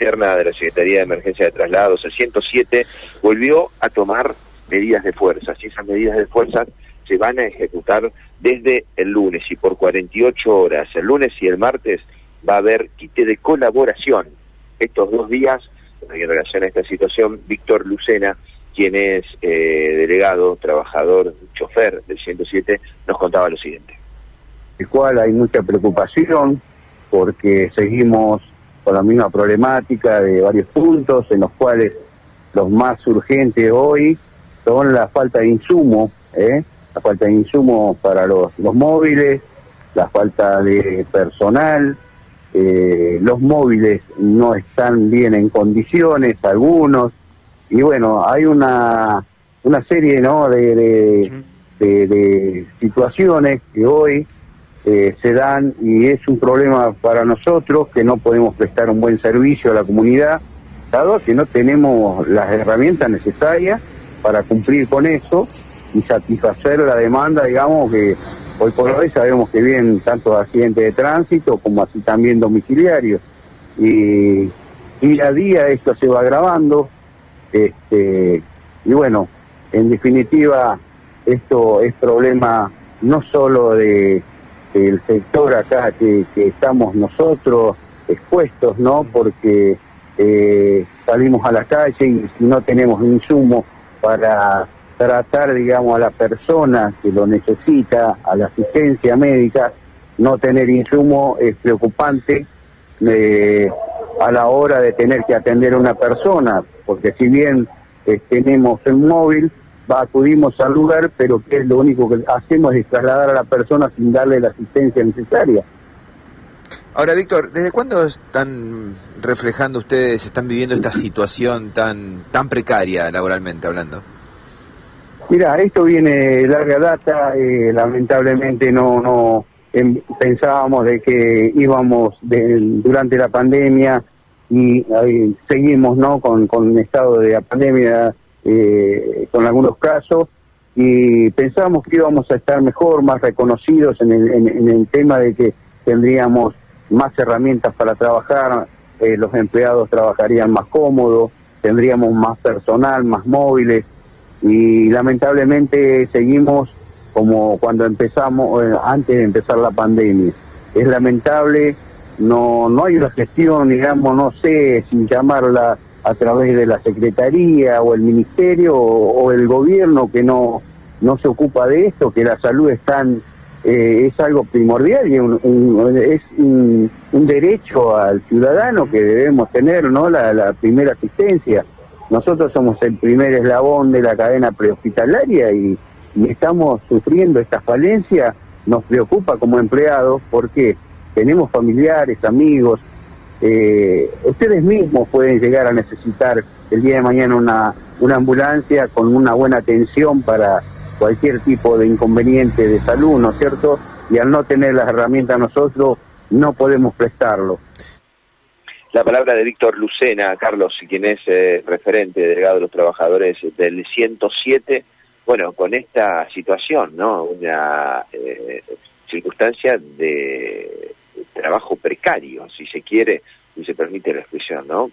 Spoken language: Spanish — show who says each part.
Speaker 1: interna de la Secretaría de Emergencia de Traslados, el 107, volvió a tomar medidas de fuerza. Y esas medidas de fuerza se van a ejecutar desde el lunes y por 48 horas. El lunes y el martes va a haber quite de colaboración. Estos dos días, en relación a esta situación, Víctor Lucena, quien es eh, delegado, trabajador, chofer del 107, nos contaba lo siguiente.
Speaker 2: El cual hay mucha preocupación porque seguimos con la misma problemática de varios puntos en los cuales los más urgentes hoy son la falta de insumo, ¿eh? la falta de insumo para los, los móviles, la falta de personal, eh, los móviles no están bien en condiciones, algunos, y bueno, hay una, una serie ¿no? de, de, de, situaciones que hoy eh, se dan y es un problema para nosotros que no podemos prestar un buen servicio a la comunidad, dado que no tenemos las herramientas necesarias para cumplir con eso y satisfacer la demanda, digamos, que hoy por hoy sabemos que vienen tanto accidentes de tránsito como así también domiciliarios. Y día a día esto se va agravando. Este, y bueno, en definitiva, esto es problema no solo de del sector acá que, que, estamos nosotros expuestos, ¿no? Porque eh, salimos a la calle y si no tenemos insumo para tratar, digamos, a la persona que lo necesita, a la asistencia médica, no tener insumo es preocupante eh, a la hora de tener que atender a una persona, porque si bien eh, tenemos el móvil, acudimos al lugar, pero que es lo único que hacemos es trasladar a la persona sin darle la asistencia necesaria.
Speaker 3: Ahora, Víctor, ¿desde cuándo están reflejando ustedes, están viviendo esta situación tan tan precaria laboralmente hablando?
Speaker 2: Mira, esto viene de larga data, eh, lamentablemente no no em, pensábamos de que íbamos de, durante la pandemia y seguimos no con, con un estado de pandemia eh, con algunos casos y pensábamos que íbamos a estar mejor, más reconocidos en el, en el tema de que tendríamos más herramientas para trabajar, eh, los empleados trabajarían más cómodos, tendríamos más personal, más móviles y lamentablemente seguimos como cuando empezamos, eh, antes de empezar la pandemia. Es lamentable, no, no hay una gestión, digamos, no sé si llamarla a través de la Secretaría o el Ministerio o, el gobierno que no, no se ocupa de esto, que la salud es eh, es algo primordial y un, es un, derecho al ciudadano que debemos tener, ¿no? La, primera asistencia. Nosotros somos el primer eslabón de la cadena prehospitalaria y, estamos sufriendo esta falencia. Nos preocupa como empleados porque tenemos familiares, amigos. Eh, ustedes mismos pueden llegar a necesitar el día de mañana una, una ambulancia con una buena atención para cualquier tipo de inconveniente de salud, ¿no es cierto? Y al no tener las herramientas nosotros, no podemos prestarlo.
Speaker 1: La palabra de Víctor Lucena, Carlos, quien es eh, referente, delegado de los trabajadores del 107, bueno, con esta situación, ¿no? Una eh, circunstancia de trabajo precario, si se quiere, si se permite la expresión, ¿no?